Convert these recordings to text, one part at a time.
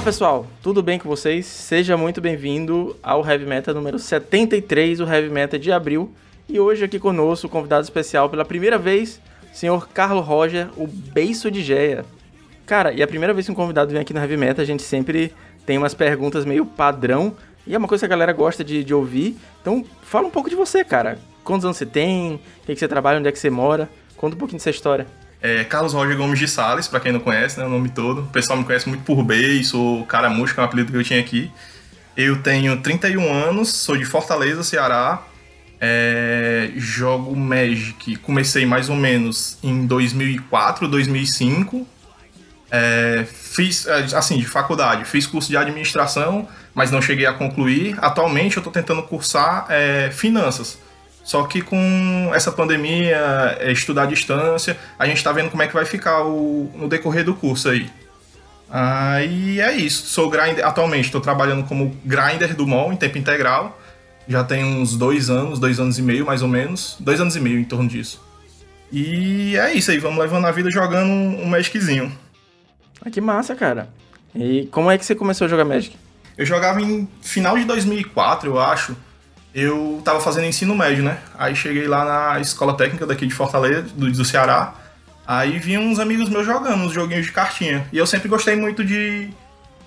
Olá pessoal, tudo bem com vocês? Seja muito bem-vindo ao Heavy Meta número 73, o Heavy Meta de abril. E hoje aqui conosco, convidado especial pela primeira vez, senhor Carlos Roger, o beiço de Geia. Cara, e a primeira vez que um convidado vem aqui no Heavy Meta, a gente sempre tem umas perguntas meio padrão, e é uma coisa que a galera gosta de, de ouvir. Então, fala um pouco de você, cara. Quantos anos você tem? O que, que você trabalha? Onde é que você mora? Conta um pouquinho dessa história. É Carlos Roger Gomes de Sales, para quem não conhece, né, o nome todo. O pessoal me conhece muito por Bey, sou Caramujo, que é um apelido que eu tinha aqui. Eu tenho 31 anos, sou de Fortaleza, Ceará. É, jogo Magic, comecei mais ou menos em 2004, 2005. É, fiz, é, assim, de faculdade, fiz curso de administração, mas não cheguei a concluir. Atualmente eu estou tentando cursar é, finanças. Só que com essa pandemia, é, estudar à distância, a gente está vendo como é que vai ficar o, no decorrer do curso aí. Aí é isso. Sou grinder, atualmente estou trabalhando como grinder do mall em tempo integral. Já tem uns dois anos, dois anos e meio mais ou menos. Dois anos e meio em torno disso. E é isso aí, vamos levando a vida jogando um, um Magiczinho. Ah, que massa, cara. E como é que você começou a jogar Magic? Eu jogava em final de 2004, eu acho eu tava fazendo ensino médio, né? Aí cheguei lá na escola técnica daqui de Fortaleza, do, do Ceará. Aí vi uns amigos meus jogando uns joguinhos de cartinha. E eu sempre gostei muito de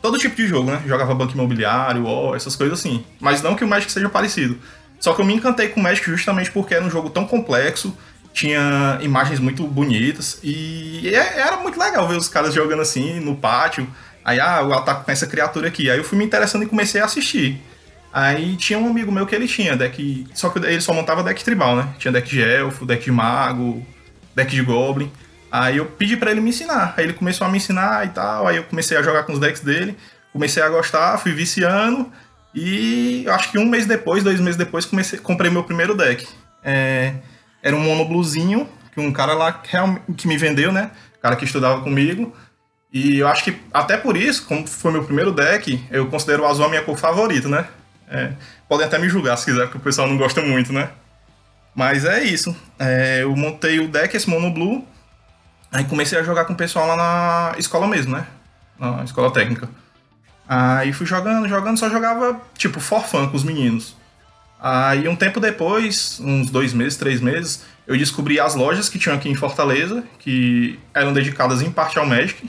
todo tipo de jogo, né? Jogava banco imobiliário, ó, essas coisas assim. Mas não que o Magic seja parecido. Só que eu me encantei com o Magic justamente porque era um jogo tão complexo, tinha imagens muito bonitas e é, era muito legal ver os caras jogando assim no pátio. Aí, ah, o ataque com essa criatura aqui. Aí eu fui me interessando e comecei a assistir. Aí tinha um amigo meu que ele tinha deck. Só que ele só montava deck tribal, né? Tinha deck de elfo, deck de mago, deck de goblin. Aí eu pedi para ele me ensinar. Aí ele começou a me ensinar e tal. Aí eu comecei a jogar com os decks dele. Comecei a gostar, fui viciando. E acho que um mês depois, dois meses depois, comecei, comprei meu primeiro deck. É, era um mono bluzinho, que um cara lá que me vendeu, né? Cara que estudava comigo. E eu acho que até por isso, como foi meu primeiro deck, eu considero o azul a minha cor favorita, né? É, podem até me julgar se quiser, porque o pessoal não gosta muito, né? Mas é isso. É, eu montei o deck, esse Mono Blue. Aí comecei a jogar com o pessoal lá na escola mesmo, né? Na escola técnica. Aí fui jogando, jogando, só jogava tipo for fun com os meninos. Aí um tempo depois, uns dois meses, três meses, eu descobri as lojas que tinham aqui em Fortaleza, que eram dedicadas em parte ao Magic.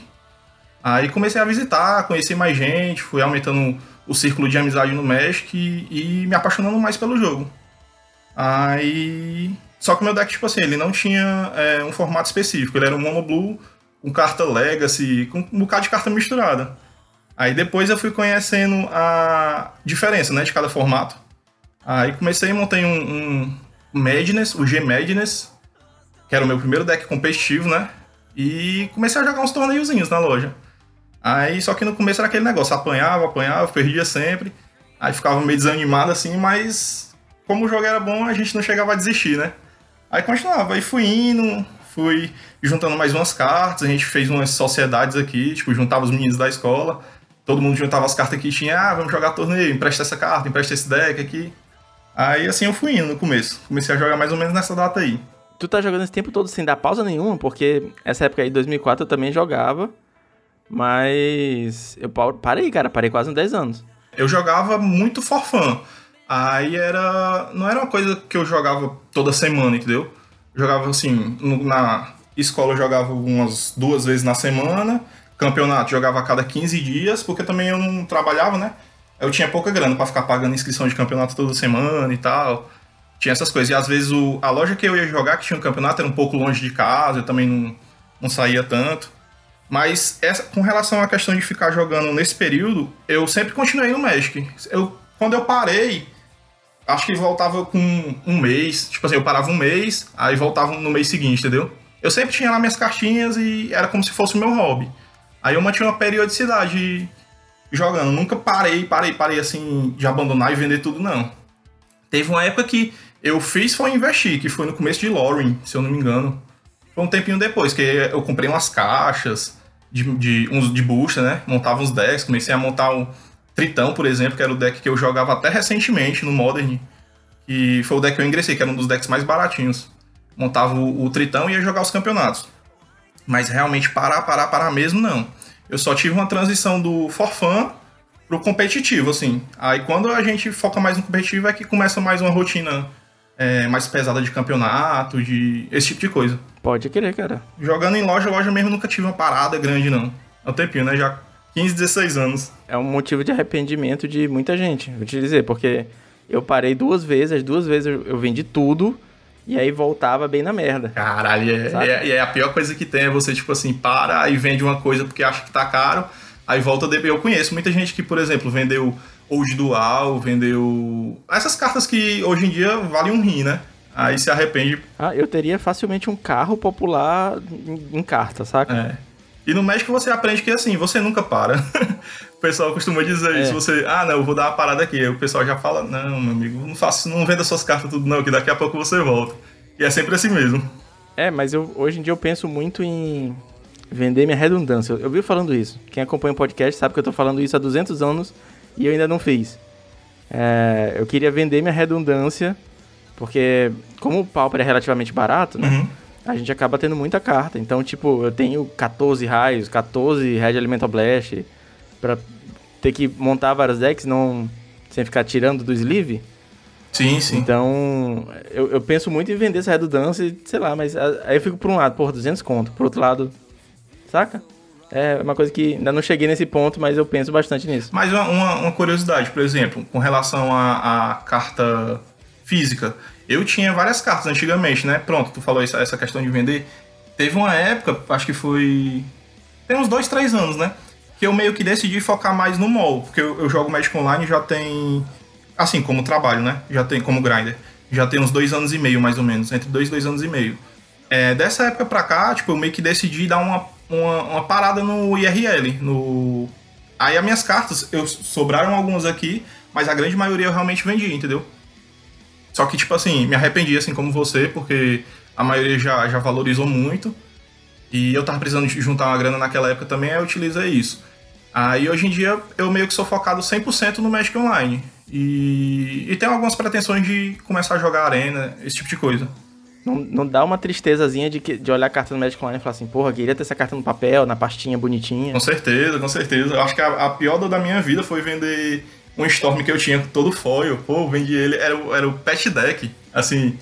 Aí comecei a visitar, conheci mais gente, fui aumentando o círculo de amizade no Magic e, e me apaixonando mais pelo jogo. Aí. Só que o meu deck, tipo assim, ele não tinha é, um formato específico. Ele era um mono blue com carta Legacy, com um bocado de carta misturada. Aí depois eu fui conhecendo a diferença né, de cada formato. Aí comecei e montei um, um Madness, o G Madness, que era o meu primeiro deck competitivo, né? E comecei a jogar uns torneiozinhos na loja. Aí, só que no começo era aquele negócio, apanhava, apanhava, perdia sempre. Aí ficava meio desanimado assim, mas como o jogo era bom, a gente não chegava a desistir, né? Aí continuava, aí fui indo, fui juntando mais umas cartas, a gente fez umas sociedades aqui, tipo, juntava os meninos da escola, todo mundo juntava as cartas que tinha, ah, vamos jogar torneio, empresta essa carta, empresta esse deck aqui. Aí assim eu fui indo no começo, comecei a jogar mais ou menos nessa data aí. Tu tá jogando esse tempo todo sem dar pausa nenhuma, porque essa época aí, 2004, eu também jogava. Mas eu parei, cara, parei quase uns 10 anos. Eu jogava muito for fun. Aí era. Não era uma coisa que eu jogava toda semana, entendeu? Eu jogava assim, no, na escola eu jogava umas duas vezes na semana, campeonato jogava a cada 15 dias, porque também eu não trabalhava, né? Eu tinha pouca grana para ficar pagando inscrição de campeonato toda semana e tal. Tinha essas coisas. E às vezes o, a loja que eu ia jogar, que tinha um campeonato, era um pouco longe de casa, eu também não, não saía tanto. Mas essa, com relação à questão de ficar jogando nesse período, eu sempre continuei no Magic. Eu, quando eu parei, acho que voltava com um mês. Tipo assim, eu parava um mês, aí voltava no mês seguinte, entendeu? Eu sempre tinha lá minhas cartinhas e era como se fosse o meu hobby. Aí eu mantinha uma periodicidade jogando. Nunca parei, parei, parei assim de abandonar e vender tudo, não. Teve uma época que eu fiz foi investir, que foi no começo de Lauren, se eu não me engano. Foi um tempinho depois, que eu comprei umas caixas de, de, uns, de bucha, né? Montava uns decks, comecei a montar o Tritão, por exemplo, que era o deck que eu jogava até recentemente no Modern. E foi o deck que eu ingressei, que era um dos decks mais baratinhos. Montava o, o Tritão e ia jogar os campeonatos. Mas realmente parar, parar, parar mesmo, não. Eu só tive uma transição do for fun pro competitivo, assim. Aí quando a gente foca mais no competitivo é que começa mais uma rotina é, mais pesada de campeonato, de esse tipo de coisa. Pode querer, cara. Jogando em loja, loja mesmo nunca tive uma parada grande, não. É um tempinho, né? Já 15, 16 anos. É um motivo de arrependimento de muita gente, vou te dizer, porque eu parei duas vezes, as duas vezes eu, vendi tudo e aí voltava bem na merda. Caralho, é, é, é, a pior coisa que tem é você, tipo assim, para e vende uma coisa porque acha que tá caro, aí volta depois. Eu conheço muita gente que, por exemplo, vendeu Old Dual, vendeu. Essas cartas que hoje em dia valem um rim, né? Aí se arrepende. Ah, eu teria facilmente um carro popular em, carta, saca? É. E no México você aprende que assim, você nunca para. o pessoal costuma dizer é. isso, você, ah, não, eu vou dar uma parada aqui. Aí o pessoal já fala, não, meu amigo, não faça, não venda suas cartas tudo não, que daqui a pouco você volta. E é sempre assim mesmo. É, mas eu, hoje em dia eu penso muito em vender minha redundância. Eu, eu vi falando isso. Quem acompanha o podcast sabe que eu tô falando isso há 200 anos e eu ainda não fiz. É, eu queria vender minha redundância, porque como o Pauper é relativamente barato, né? Uhum a gente acaba tendo muita carta. Então, tipo, eu tenho 14 raios, 14 Red Elemental Blast, pra ter que montar várias decks não, sem ficar tirando do sleeve. Sim, sim. Então, eu, eu penso muito em vender essa redundância, sei lá, mas aí eu fico por um lado, por 200 conto, por outro lado, saca? É uma coisa que ainda não cheguei nesse ponto, mas eu penso bastante nisso. Mas uma, uma, uma curiosidade, por exemplo, com relação à carta física, eu tinha várias cartas antigamente, né? Pronto, tu falou essa, essa questão de vender. Teve uma época, acho que foi. Tem uns dois, três anos, né? Que eu meio que decidi focar mais no mall. Porque eu, eu jogo Magic Online já tem. Assim, como trabalho, né? Já tem como grinder. Já tem uns dois anos e meio, mais ou menos. Entre dois e dois anos e meio. É, dessa época pra cá, tipo, eu meio que decidi dar uma, uma, uma parada no IRL. No... Aí as minhas cartas, eu sobraram algumas aqui, mas a grande maioria eu realmente vendi, entendeu? Só que, tipo assim, me arrependi, assim como você, porque a maioria já, já valorizou muito. E eu tava precisando juntar uma grana naquela época também, aí eu utilizei isso. Aí hoje em dia eu meio que sou focado 100% no Magic Online. E, e tenho algumas pretensões de começar a jogar arena, esse tipo de coisa. Não, não dá uma tristezazinha de, de olhar a carta do Magic Online e falar assim, porra, queria ter essa carta no papel, na pastinha bonitinha. Com certeza, com certeza. Acho que a, a pior da minha vida foi vender um Storm que eu tinha todo foil, pô, vendi ele, era, era o pet deck, assim,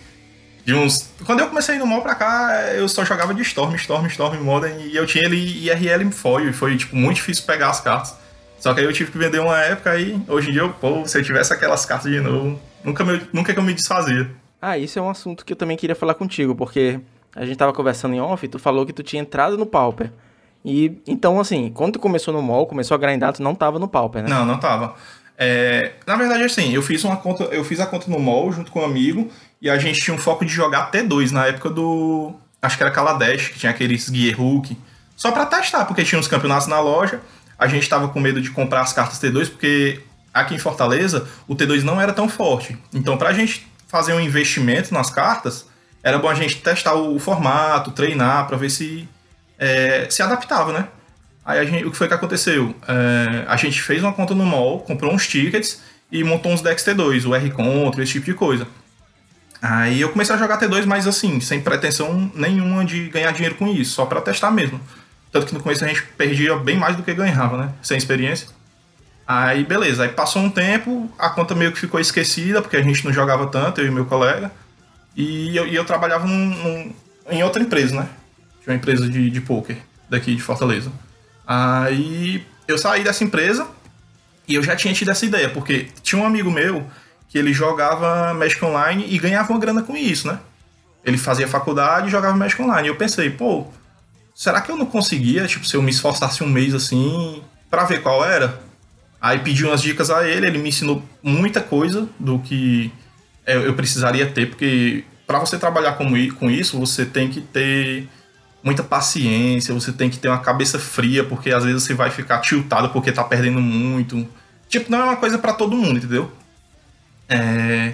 de uns... Quando eu comecei no mal pra cá, eu só jogava de Storm, Storm, Storm, Modern, e eu tinha ele IRL foil, e foi, tipo, muito difícil pegar as cartas. Só que aí eu tive que vender uma época aí, hoje em dia, pô, se eu tivesse aquelas cartas de novo, nunca, me, nunca que eu me desfazia. Ah, isso é um assunto que eu também queria falar contigo, porque a gente tava conversando em off, tu falou que tu tinha entrado no Pauper. E então, assim, quando tu começou no mall, começou a grindar, tu não tava no Pauper, né? Não, não tava. É, na verdade, assim, eu fiz uma conta, eu fiz a conta no mall junto com um amigo e a gente tinha um foco de jogar T2 na época do. Acho que era Kaladesh, que tinha aqueles Gear Hook. Só para testar, porque tinha uns campeonatos na loja. A gente tava com medo de comprar as cartas T2, porque aqui em Fortaleza o T2 não era tão forte. Então, pra gente fazer um investimento nas cartas, era bom a gente testar o formato, treinar, para ver se é, se adaptava, né? Aí gente, o que foi que aconteceu? É, a gente fez uma conta no mall, comprou uns tickets e montou uns decks T2, o R-Contra, esse tipo de coisa. Aí eu comecei a jogar T2, mas assim, sem pretensão nenhuma de ganhar dinheiro com isso, só para testar mesmo. Tanto que no começo a gente perdia bem mais do que ganhava, né? Sem experiência. Aí beleza, aí passou um tempo, a conta meio que ficou esquecida, porque a gente não jogava tanto, eu e meu colega. E eu, e eu trabalhava num, num, em outra empresa, né? Tinha uma empresa de, de poker daqui de Fortaleza. Aí eu saí dessa empresa e eu já tinha tido essa ideia, porque tinha um amigo meu que ele jogava Magic Online e ganhava uma grana com isso, né? Ele fazia faculdade e jogava Magic Online. E eu pensei, pô, será que eu não conseguia, tipo, se eu me esforçasse um mês assim, para ver qual era? Aí pedi umas dicas a ele, ele me ensinou muita coisa do que eu precisaria ter, porque para você trabalhar com isso, você tem que ter muita paciência, você tem que ter uma cabeça fria, porque às vezes você vai ficar tiltado porque tá perdendo muito. Tipo, não é uma coisa para todo mundo, entendeu? É...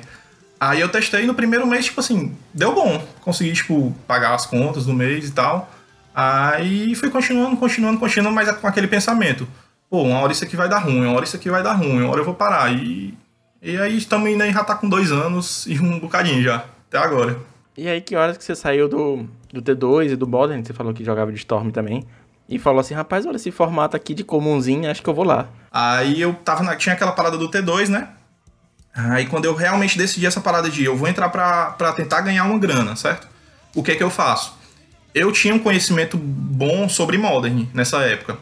Aí eu testei no primeiro mês, tipo assim, deu bom. Consegui, tipo, pagar as contas do mês e tal. Aí fui continuando, continuando, continuando, mas com aquele pensamento. Pô, uma hora isso aqui vai dar ruim, uma hora isso aqui vai dar ruim, uma hora eu vou parar. E, e aí estamos indo aí, já tá com dois anos e um bocadinho já, até agora. E aí, que horas que você saiu do, do T2 e do Modern? Você falou que jogava de Storm também. e falou assim: rapaz, olha esse formato aqui de comumzinho, acho que eu vou lá. Aí eu tava na, tinha aquela parada do T2, né? Aí quando eu realmente decidi essa parada de eu vou entrar pra, pra tentar ganhar uma grana, certo? O que é que eu faço? Eu tinha um conhecimento bom sobre Modern nessa época.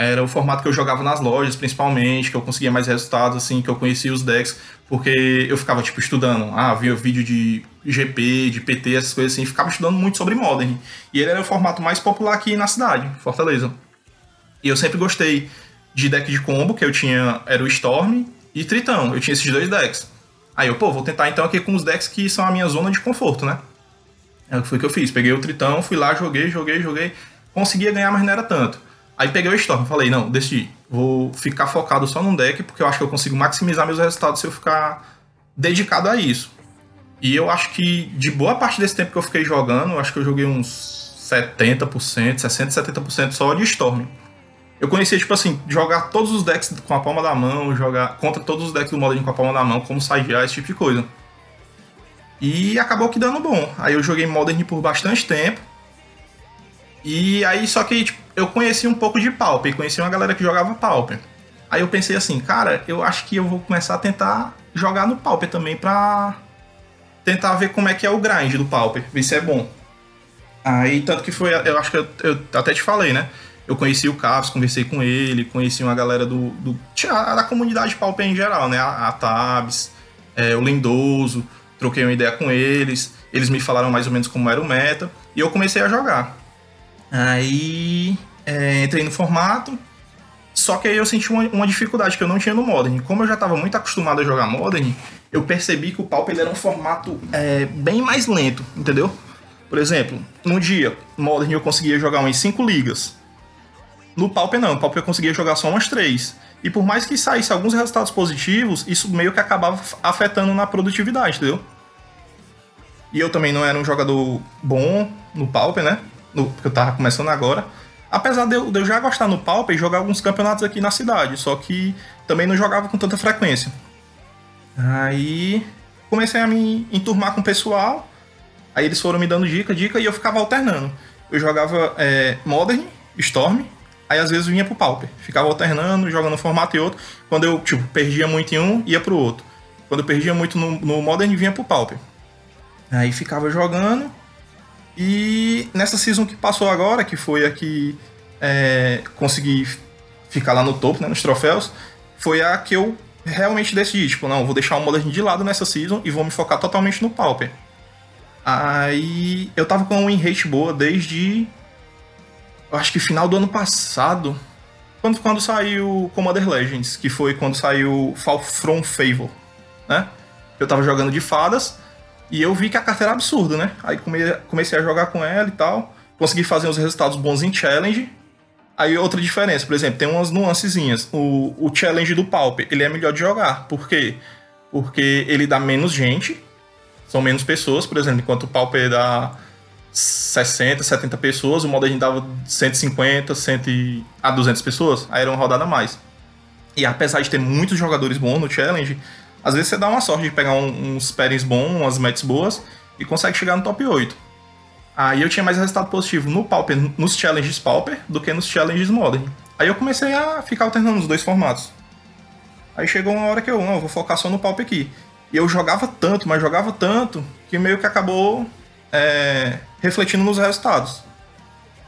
Era o formato que eu jogava nas lojas, principalmente, que eu conseguia mais resultados, assim, que eu conhecia os decks, porque eu ficava, tipo, estudando. Ah, via vídeo de GP, de PT, essas coisas assim, ficava estudando muito sobre Modern. E ele era o formato mais popular aqui na cidade, Fortaleza. E eu sempre gostei de deck de combo, que eu tinha, era o Storm e Tritão. Eu tinha esses dois decks. Aí eu, pô, vou tentar então aqui com os decks que são a minha zona de conforto, né? É o foi que eu fiz. Peguei o Tritão, fui lá, joguei, joguei, joguei. Conseguia ganhar, mas não era tanto. Aí peguei o Storm, falei, não, decidi. Vou ficar focado só num deck, porque eu acho que eu consigo maximizar meus resultados se eu ficar dedicado a isso. E eu acho que de boa parte desse tempo que eu fiquei jogando, eu acho que eu joguei uns 70%, 60%, 70% só de Storm. Eu conhecia, tipo assim, jogar todos os decks com a palma da mão, jogar contra todos os decks do Modern com a palma da mão, como saidear, esse tipo de coisa. E acabou que dando bom. Aí eu joguei Modern por bastante tempo. E aí, só que tipo, eu conheci um pouco de Pauper, conheci uma galera que jogava Pauper. Aí eu pensei assim, cara, eu acho que eu vou começar a tentar jogar no Pauper também pra tentar ver como é que é o grind do Pauper, ver se é bom. Aí, tanto que foi, eu acho que eu, eu até te falei, né? Eu conheci o Caps, conversei com ele, conheci uma galera do, do da comunidade Pauper em geral, né? A, a Tabs, é, o Lindoso, troquei uma ideia com eles, eles me falaram mais ou menos como era o meta, e eu comecei a jogar. Aí é, entrei no formato, só que aí eu senti uma, uma, dificuldade que eu não tinha no Modern. Como eu já estava muito acostumado a jogar Modern, eu percebi que o Pauper era um formato é, bem mais lento, entendeu? Por exemplo, num dia, Modern eu conseguia jogar umas 5 ligas. No Pauper não, no Pauper eu conseguia jogar só umas 3. E por mais que saísse alguns resultados positivos, isso meio que acabava afetando na produtividade, entendeu? E eu também não era um jogador bom no Pauper, né? No, porque eu tava começando agora. Apesar de eu, de eu já gostar no Pauper e jogar alguns campeonatos aqui na cidade, só que também não jogava com tanta frequência. Aí comecei a me enturmar com o pessoal. Aí eles foram me dando dica, dica, e eu ficava alternando. Eu jogava é, Modern, Storm, aí às vezes vinha pro Pauper. Ficava alternando, jogando um formato e outro. Quando eu, tipo, perdia muito em um, ia pro outro. Quando eu perdia muito no, no Modern, vinha pro Pauper. Aí ficava jogando. E nessa season que passou agora, que foi a que é, consegui ficar lá no topo, né, nos troféus, foi a que eu realmente decidi, tipo, não, vou deixar o Modern de lado nessa season e vou me focar totalmente no Pauper. Aí eu tava com uma win rate boa desde acho que final do ano passado, quando, quando saiu Commander Legends, que foi quando saiu Fall From Favor, né? Eu tava jogando de fadas e eu vi que a carta era absurda, né? Aí comecei a jogar com ela e tal, consegui fazer uns resultados bons em challenge. Aí outra diferença, por exemplo, tem umas nuancezinhas. O, o challenge do Pauper, ele é melhor de jogar. Por quê? Porque ele dá menos gente, são menos pessoas, por exemplo, enquanto o Pauper dá 60, 70 pessoas, o Modern dava 150, 100 a 200 pessoas, aí era uma rodada a mais. E apesar de ter muitos jogadores bons no Challenge, às vezes você dá uma sorte de pegar uns pairings bons, umas matches boas, e consegue chegar no top 8. Aí eu tinha mais resultado positivo no Pauper, nos Challenges Pauper, do que nos Challenges Modern. Aí eu comecei a ficar alternando os dois formatos. Aí chegou uma hora que eu, não, eu vou focar só no Pauper aqui. E eu jogava tanto, mas jogava tanto, que meio que acabou é, refletindo nos resultados.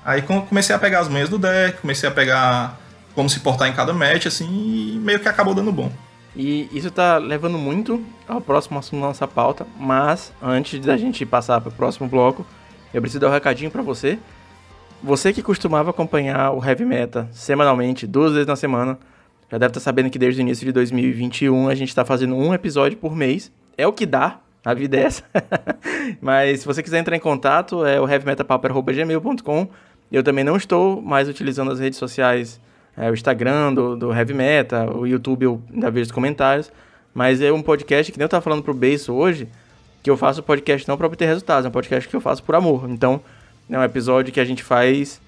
Aí comecei a pegar as manhas do deck, comecei a pegar como se portar em cada match, assim, e meio que acabou dando bom. E isso tá levando muito ao próximo assunto da nossa pauta, mas antes da gente passar para o próximo bloco, eu preciso dar um recadinho para você. Você que costumava acompanhar o Heavy Meta semanalmente, duas vezes na semana, já deve estar tá sabendo que desde o início de 2021 a gente está fazendo um episódio por mês. É o que dá, a vida é essa. Mas se você quiser entrar em contato, é o heavymetapauper.gmail.com. Eu também não estou mais utilizando as redes sociais, é, o Instagram do, do Heavy Meta, o YouTube eu ainda vejo os comentários. Mas é um podcast que nem eu estava falando pro Beiço hoje, que eu faço podcast não para obter resultados, é um podcast que eu faço por amor. Então, é um episódio que a gente faz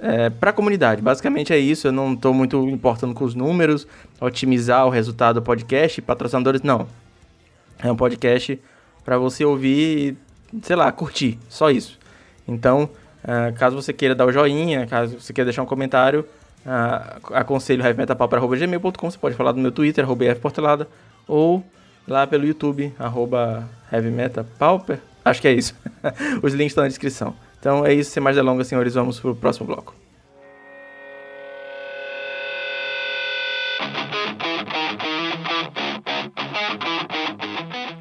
é, para a comunidade. Basicamente é isso. Eu não estou muito importando com os números, otimizar o resultado do podcast, patrocinadores, não. É um podcast para você ouvir e, sei lá, curtir, só isso. Então, Uh, caso você queira dar o joinha, caso você queira deixar um comentário, uh, aconselho heavymetalpauper.gmail.com. Você pode falar do meu Twitter, Portelada, ou lá pelo YouTube, arroba heavymetalpauper. Acho que é isso. Os links estão na descrição. Então é isso, sem mais delongas, senhores, vamos pro próximo bloco.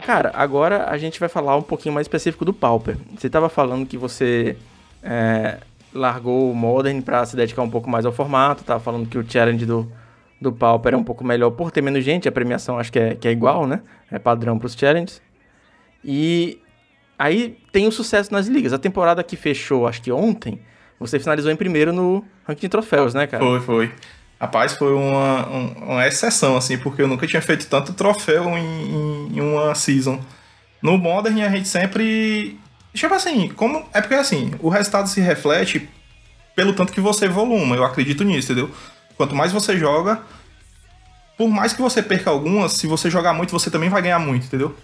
Cara, agora a gente vai falar um pouquinho mais específico do Pauper. Você estava falando que você é, largou o Modern para se dedicar um pouco mais ao formato, tava falando que o challenge do, do Pauper é um pouco melhor por ter menos gente, a premiação acho que é, que é igual, né? É padrão para os challenges. E aí tem o sucesso nas ligas. A temporada que fechou, acho que ontem, você finalizou em primeiro no ranking de troféus, né, cara? Foi, foi. Rapaz, foi uma, uma exceção, assim, porque eu nunca tinha feito tanto troféu em, em uma season. No Modern a gente sempre. Tipo assim, como. É porque assim, o resultado se reflete pelo tanto que você voluma. Eu acredito nisso, entendeu? Quanto mais você joga, por mais que você perca algumas, se você jogar muito, você também vai ganhar muito, entendeu?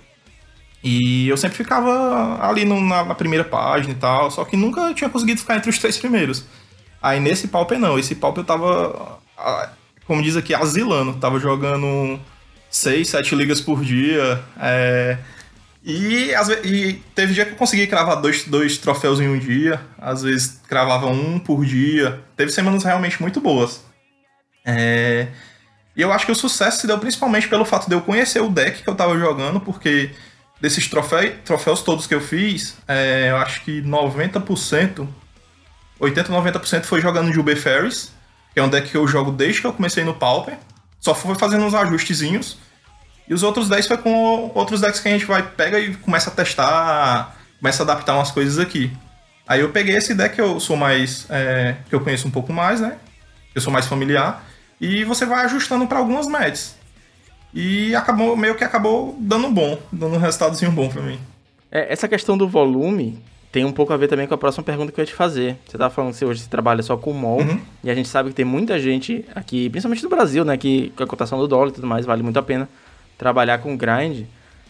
E eu sempre ficava ali no, na, na, primeira página e tal, só que nunca tinha conseguido ficar entre os três primeiros. Aí nesse Pauper não, esse Pauper eu tava como diz aqui, asilando. Tava jogando seis, sete ligas por dia. É, e, e, teve dia que eu consegui cravar dois, dois troféus em um dia. Às vezes cravava um por dia. Teve semanas realmente muito boas. É, e eu acho que o sucesso se deu principalmente pelo fato de eu conhecer o deck que eu tava jogando, porque desses troféus, troféus todos que eu fiz, é, eu acho que 90%, 80, 90% foi jogando de UB Ferries que é um deck que eu jogo desde que eu comecei no Pauper. Só foi fazendo uns ajustezinhos. E os outros 10 foi com outros decks que a gente vai, pega e começa a testar, começa a adaptar umas coisas aqui. Aí eu peguei esse deck que eu sou mais. É, que eu conheço um pouco mais, né? Eu sou mais familiar. E você vai ajustando para algumas matches. E acabou, meio que acabou dando bom, dando um resultadozinho bom para mim. É, essa questão do volume tem um pouco a ver também com a próxima pergunta que eu ia te fazer. Você estava falando que hoje você trabalha só com mol, uhum. e a gente sabe que tem muita gente aqui, principalmente no Brasil, né, que com a cotação do dólar e tudo mais, vale muito a pena trabalhar com grind.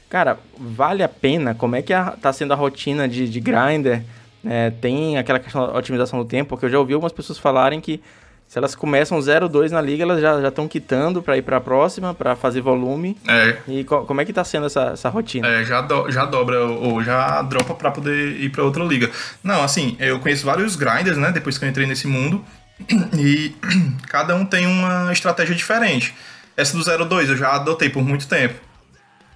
Cara, vale a pena? Como é que a, tá sendo a rotina de, de grinder? É, tem aquela questão da otimização do tempo, porque eu já ouvi algumas pessoas falarem que se elas começam 0-2 na liga, elas já estão quitando para ir para a próxima, para fazer volume. É. E co como é que tá sendo essa, essa rotina? É, já, do, já dobra ou já dropa para poder ir para outra liga. Não, assim, eu conheço vários grinders, né, depois que eu entrei nesse mundo, e cada um tem uma estratégia diferente. Essa do 0-2 eu já adotei por muito tempo.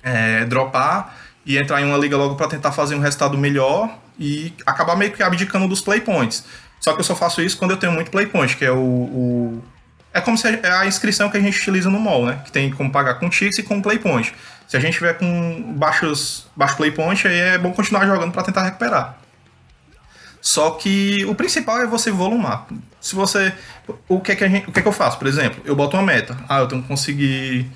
É, dropar e entrar em uma liga logo para tentar fazer um resultado melhor e acabar meio que abdicando dos playpoints. Só que eu só faço isso quando eu tenho muito playpoint, que é o, o... É como se é a inscrição que a gente utiliza no mall, né? Que tem como pagar com Tix e com playpoint. Se a gente tiver com baixos, baixo playpoint, aí é bom continuar jogando para tentar recuperar. Só que o principal é você volumar. Se você. O que é que, gente, o que, é que eu faço? Por exemplo, eu boto uma meta. Ah, eu tenho que conseguir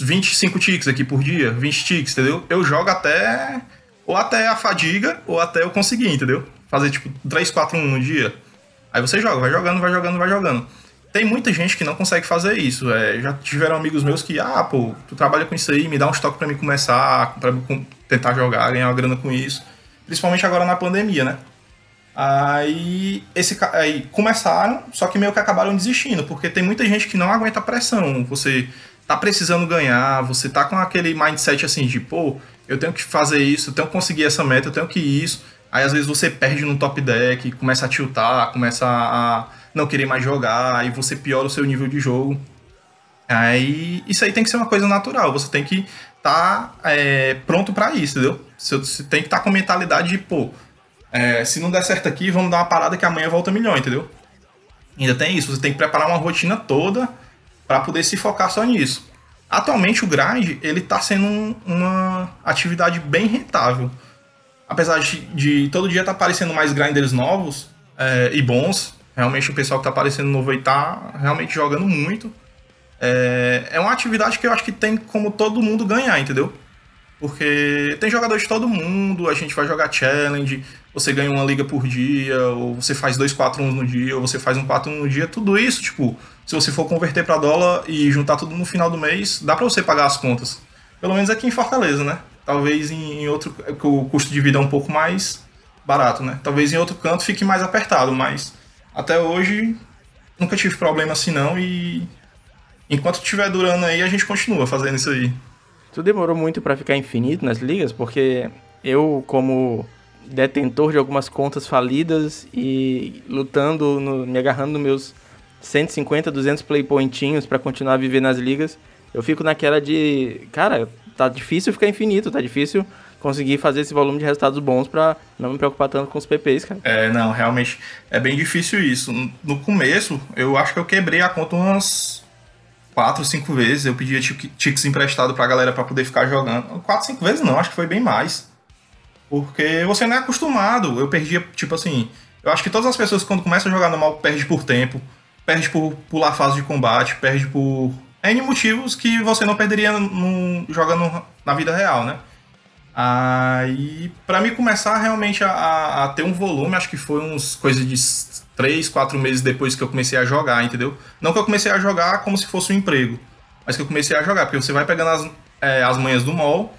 25 ticks aqui por dia, 20 ticks, entendeu? Eu jogo até. Ou até a fadiga, ou até eu conseguir, entendeu? fazer tipo 3, 4, 1 no dia. Aí você joga, vai jogando, vai jogando, vai jogando. Tem muita gente que não consegue fazer isso. É, já tiveram amigos meus que, ah, pô, tu trabalha com isso aí, me dá um estoque para mim começar, para tentar jogar, ganhar uma grana com isso. Principalmente agora na pandemia, né? Aí, esse, aí começaram, só que meio que acabaram desistindo, porque tem muita gente que não aguenta a pressão. Você tá precisando ganhar, você tá com aquele mindset assim de, pô, eu tenho que fazer isso, eu tenho que conseguir essa meta, eu tenho que isso. Aí às vezes você perde no top deck, começa a tiltar, começa a não querer mais jogar, aí você piora o seu nível de jogo. Aí isso aí tem que ser uma coisa natural, você tem que estar tá, é, pronto para isso, entendeu? Você tem que estar tá com mentalidade de, pô, é, se não der certo aqui, vamos dar uma parada que amanhã volta milhão, entendeu? Ainda tem isso, você tem que preparar uma rotina toda para poder se focar só nisso. Atualmente o grind, ele tá sendo um, uma atividade bem rentável apesar de, de todo dia tá aparecendo mais grinders novos é, e bons, realmente o pessoal que tá aparecendo novo aí tá realmente jogando muito. É, é uma atividade que eu acho que tem como todo mundo ganhar, entendeu? Porque tem jogadores de todo mundo, a gente vai jogar challenge, você ganha uma liga por dia, ou você faz dois 4 1 no dia, ou você faz um 4 1 no dia, tudo isso, tipo, se você for converter para dólar e juntar tudo no final do mês, dá para você pagar as contas. Pelo menos aqui em Fortaleza, né? Talvez em, em outro, que o custo de vida é um pouco mais barato, né? Talvez em outro canto fique mais apertado, mas até hoje nunca tive problema assim não e enquanto estiver durando aí a gente continua fazendo isso aí. Tu demorou muito para ficar infinito nas ligas? Porque eu, como detentor de algumas contas falidas e lutando, no, me agarrando nos meus 150, 200 playpointinhos para continuar a viver nas ligas, eu fico naquela de, cara, tá difícil ficar infinito, tá difícil conseguir fazer esse volume de resultados bons para não me preocupar tanto com os PPs, cara. É, não, realmente é bem difícil isso. No começo, eu acho que eu quebrei a conta umas quatro, cinco vezes. Eu pedia tickets emprestado pra galera para poder ficar jogando. Quatro, cinco vezes não, acho que foi bem mais. Porque você não é acostumado. Eu perdia, tipo assim. Eu acho que todas as pessoas, quando começam a jogar normal, perde por tempo, perde por pular fase de combate, perde por N motivos que você não perderia no, jogando na vida real, né? Aí, para mim começar realmente a, a, ter um volume, acho que foi uns coisas de 3, 4 meses depois que eu comecei a jogar, entendeu? Não que eu comecei a jogar como se fosse um emprego, mas que eu comecei a jogar, porque você vai pegando as, é, as manhas do mall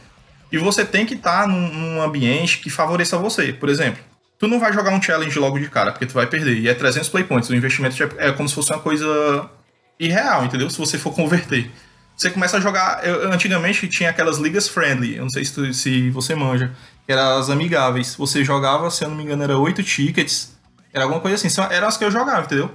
e você tem que estar tá num, num ambiente que favoreça você. Por exemplo, tu não vai jogar um challenge logo de cara, porque tu vai perder. E é 300 play points, o investimento é como se fosse uma coisa irreal, entendeu? Se você for converter. Você começa a jogar. Eu, antigamente tinha aquelas ligas friendly, eu não sei se, tu, se você manja, que eram as amigáveis. Você jogava, se eu não me engano, era 8 tickets, era alguma coisa assim. Eram as que eu jogava, entendeu?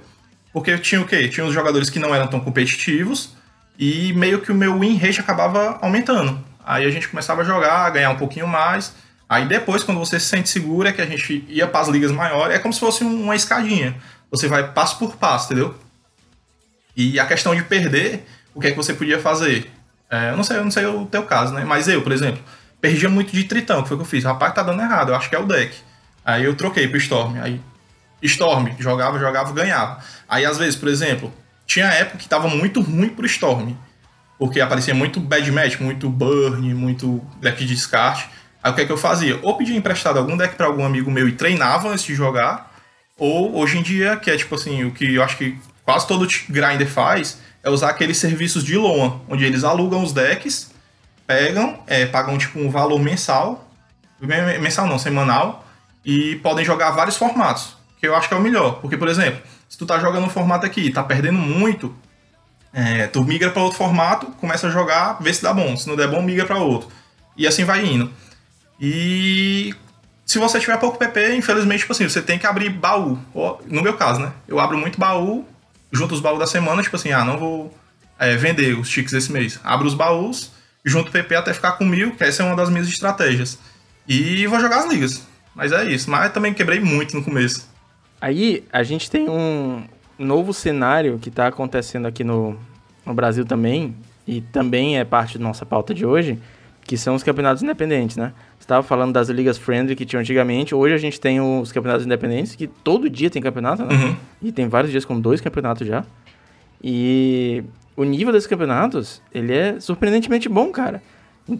Porque tinha o quê? Tinha os jogadores que não eram tão competitivos e meio que o meu win rate acabava aumentando. Aí a gente começava a jogar, a ganhar um pouquinho mais. Aí depois, quando você se sente seguro, é que a gente ia para as ligas maiores. É como se fosse uma escadinha. Você vai passo por passo, entendeu? E a questão de perder, o que é que você podia fazer? É, eu não sei, eu não sei o teu caso, né? Mas eu, por exemplo, perdia muito de tritão, que foi o que eu fiz. Rapaz, tá dando errado, eu acho que é o deck. Aí eu troquei pro Storm. Aí, Storm, jogava, jogava, ganhava. Aí, às vezes, por exemplo, tinha época que tava muito ruim pro Storm. Porque aparecia muito bad match, muito burn, muito deck de descarte. Aí o que é que eu fazia? Ou pedia emprestado algum deck para algum amigo meu e treinava antes de jogar, ou hoje em dia, que é tipo assim, o que eu acho que quase todo grinder faz, é usar aqueles serviços de loan, onde eles alugam os decks, pegam, é, pagam tipo um valor mensal, mensal não, semanal, e podem jogar vários formatos, que eu acho que é o melhor. Porque, por exemplo, se tu tá jogando um formato aqui e tá perdendo muito, é, tu migra para outro formato, começa a jogar, vê se dá bom. Se não der bom, migra para outro. E assim vai indo. E se você tiver pouco PP, infelizmente, tipo assim, você tem que abrir baú. No meu caso, né? Eu abro muito baú junto os baús da semana, tipo assim, ah, não vou é, vender os tickets esse mês. Abro os baús, junto o PP até ficar com mil, que essa é uma das minhas estratégias. E vou jogar as ligas. Mas é isso. Mas também quebrei muito no começo. Aí a gente tem um novo cenário que está acontecendo aqui no, no Brasil também, e também é parte da nossa pauta de hoje, que são os campeonatos independentes, né? Você estava falando das ligas friendly que tinham antigamente, hoje a gente tem os campeonatos independentes, que todo dia tem campeonato, né? Uhum. E tem vários dias com dois campeonatos já. E o nível desses campeonatos, ele é surpreendentemente bom, cara.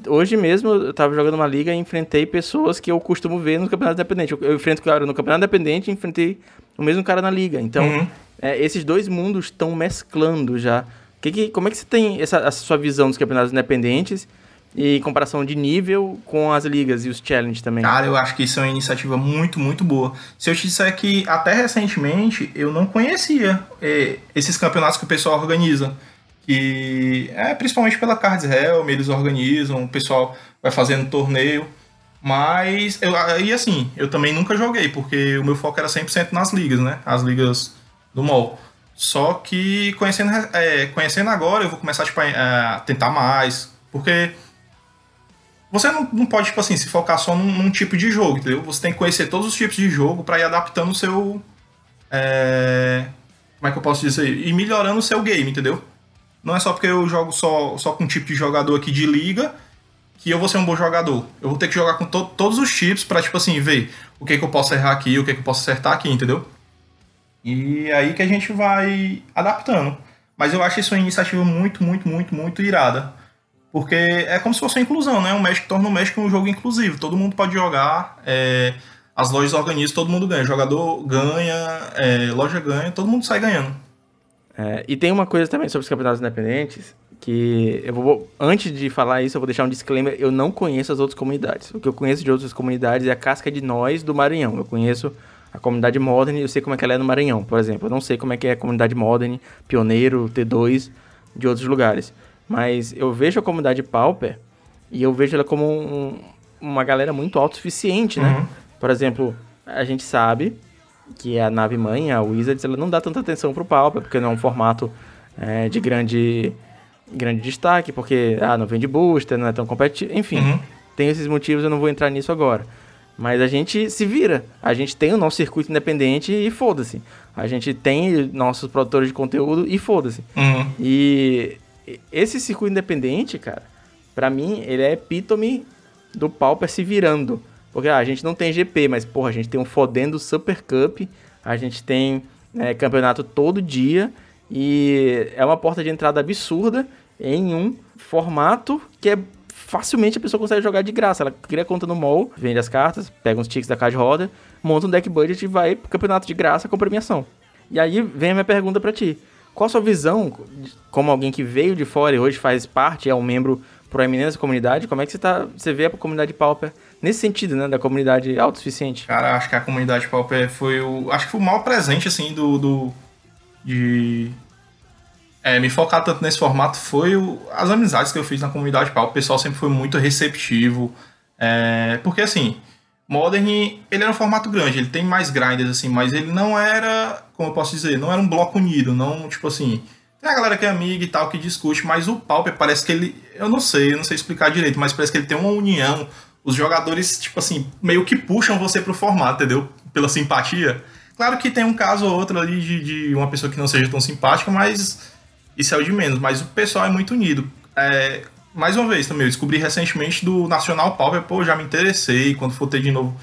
Hoje mesmo eu tava jogando uma liga e enfrentei pessoas que eu costumo ver no campeonato independente. Eu, eu enfrento cara no campeonato independente e enfrentei o mesmo cara na liga. Então, uhum. é, esses dois mundos estão mesclando já. Que que, como é que você tem essa, essa sua visão dos campeonatos independentes e comparação de nível com as ligas e os challenge também. Cara, eu acho que isso é uma iniciativa muito, muito boa. Se eu te disser que até recentemente eu não conhecia é, esses campeonatos que o pessoal organiza. Que é principalmente pela Cards Helm, eles organizam, o pessoal vai fazendo torneio. Mas, eu, e assim, eu também nunca joguei, porque o meu foco era 100% nas ligas, né? As ligas do mall. Só que conhecendo, é, conhecendo agora, eu vou começar tipo, a, a tentar mais, porque você não, não pode, tipo assim, se focar só num, num, tipo de jogo, entendeu? Você tem que conhecer todos os tipos de jogo para ir adaptando o seu. É... Como é que eu posso dizer? E melhorando o seu game, entendeu? Não é só porque eu jogo só, só com um tipo de jogador aqui de liga que eu vou ser um bom jogador. Eu vou ter que jogar com to todos os chips pra, tipo assim, ver o que, que eu posso errar aqui, o que, que eu posso acertar aqui, entendeu? E aí que a gente vai adaptando. Mas eu acho isso uma iniciativa muito, muito, muito, muito irada. Porque é como se fosse uma inclusão, né? O Magic torna o Magic um jogo inclusivo. Todo mundo pode jogar, é, as lojas organizam, todo mundo ganha. jogador ganha, é, loja ganha, todo mundo sai ganhando. É, e tem uma coisa também sobre os campeonatos independentes que eu vou antes de falar isso, eu vou deixar um disclaimer, eu não conheço as outras comunidades. O que eu conheço de outras comunidades é a casca de nós do Maranhão. Eu conheço a comunidade Modern, eu sei como é que ela é no Maranhão, por exemplo. Eu não sei como é que é a comunidade Modern, Pioneiro, T2 de outros lugares. Mas eu vejo a comunidade Pauper e eu vejo ela como um, uma galera muito autossuficiente, né? Uhum. Por exemplo, a gente sabe que a nave mãe, a Wizards, ela não dá tanta atenção pro Pauper, porque não é um formato é, de grande, grande destaque, porque ah, não vende booster, não é tão competitivo, enfim. Uhum. Tem esses motivos, eu não vou entrar nisso agora. Mas a gente se vira. A gente tem o nosso circuito independente e foda-se. A gente tem nossos produtores de conteúdo e foda-se. Uhum. E esse circuito independente, cara, para mim, ele é epítome do Pauper se virando. Porque ah, a gente não tem GP, mas, porra, a gente tem um fodendo Super Cup, a gente tem é, campeonato todo dia, e é uma porta de entrada absurda em um formato que é facilmente a pessoa consegue jogar de graça. Ela cria conta no mall, vende as cartas, pega uns tickets da de roda, monta um deck budget e vai pro campeonato de graça com premiação. E aí vem a minha pergunta para ti. Qual a sua visão, como alguém que veio de fora e hoje faz parte, é um membro proeminente da comunidade, como é que você, tá, você vê a comunidade Pauper nesse sentido, né, da comunidade autossuficiente? Cara, acho que a comunidade Pauper foi o... acho que foi o maior presente, assim, do... do de é, me focar tanto nesse formato foi o, as amizades que eu fiz na comunidade Pauper. O pessoal sempre foi muito receptivo. É, porque, assim, Modern, ele era um formato grande, ele tem mais grinders, assim, mas ele não era, como eu posso dizer, não era um bloco unido, não, tipo assim, tem a galera que é amiga e tal, que discute, mas o Pauper parece que ele, eu não sei, eu não sei explicar direito, mas parece que ele tem uma união, os jogadores, tipo assim, meio que puxam você pro formato, entendeu? Pela simpatia. Claro que tem um caso ou outro ali de, de uma pessoa que não seja tão simpática, mas isso é o de menos, mas o pessoal é muito unido. É, mais uma vez também, eu descobri recentemente do Nacional Power, pô, já me interessei, quando for ter de novo,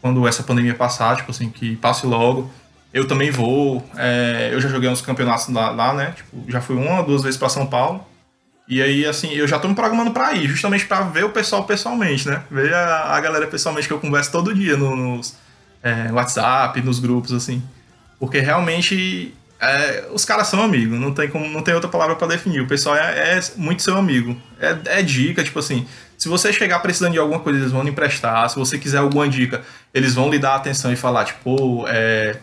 quando essa pandemia passar, tipo assim, que passe logo, eu também vou, é, eu já joguei uns campeonatos lá, lá, né, tipo, já fui uma, duas vezes para São Paulo, e aí, assim, eu já tô me programando pra ir, justamente para ver o pessoal pessoalmente, né, ver a, a galera pessoalmente que eu converso todo dia no, nos é, WhatsApp, nos grupos, assim, porque realmente é, os caras são amigos, não tem, como, não tem outra palavra para definir. O pessoal é, é, muito seu amigo. É, é, dica, tipo assim, se você chegar precisando de alguma coisa, eles vão lhe emprestar. Se você quiser alguma dica, eles vão lhe dar atenção e falar, tipo, é,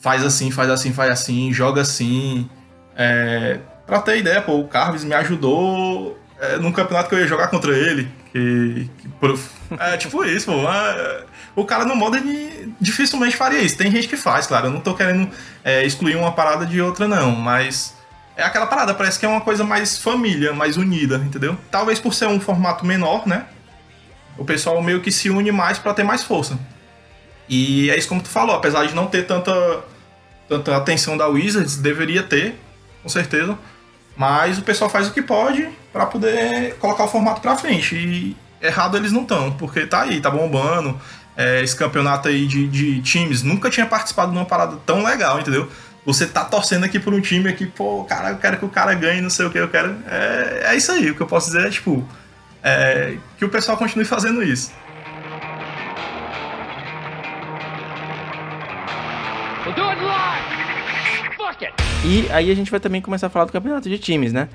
faz assim, faz assim, faz assim, joga assim. É, pra ter ideia, pô, o Carves me ajudou é, num campeonato que eu ia jogar contra ele. Que, que é tipo isso, pô. É, o cara no Modern dificilmente faria isso. Tem gente que faz, claro. Eu não tô querendo é, excluir uma parada de outra, não. Mas é aquela parada, parece que é uma coisa mais família, mais unida, entendeu? Talvez por ser um formato menor, né? O pessoal meio que se une mais para ter mais força. E é isso como tu falou, apesar de não ter tanta, tanta atenção da Wizards, deveria ter, com certeza. Mas o pessoal faz o que pode para poder colocar o formato pra frente. E errado eles não estão, porque tá aí, tá bombando é, esse campeonato aí de, de times, nunca tinha participado de uma parada tão legal, entendeu? Você tá torcendo aqui por um time aqui, pô, cara, eu quero que o cara ganhe, não sei o que, eu quero. É, é isso aí, o que eu posso dizer é, tipo, é, que o pessoal continue fazendo isso. E aí a gente vai também começar a falar do campeonato de times, né?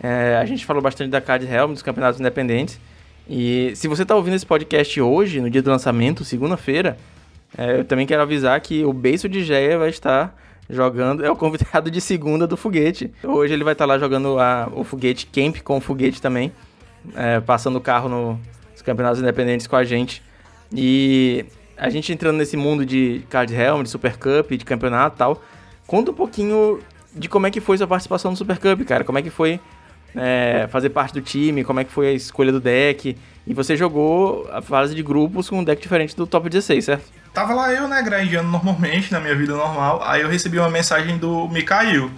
É, a gente falou bastante da Card Helm, dos campeonatos independentes. E se você está ouvindo esse podcast hoje, no dia do lançamento, segunda-feira, é, eu também quero avisar que o Beiço de Geia vai estar jogando, é o convidado de segunda do foguete. Hoje ele vai estar lá jogando a, o foguete Camp com o foguete também, é, passando o carro no, nos campeonatos independentes com a gente. E a gente entrando nesse mundo de Card Helm, de Super Cup, de campeonato e tal, conta um pouquinho de como é que foi sua participação no Super Cup, cara. Como é que foi é, fazer parte do time, como é que foi a escolha do deck. E você jogou a fase de grupos com um deck diferente do top 16, certo? Tava lá eu, né, grindando normalmente, na minha vida normal. Aí eu recebi uma mensagem do Mikael,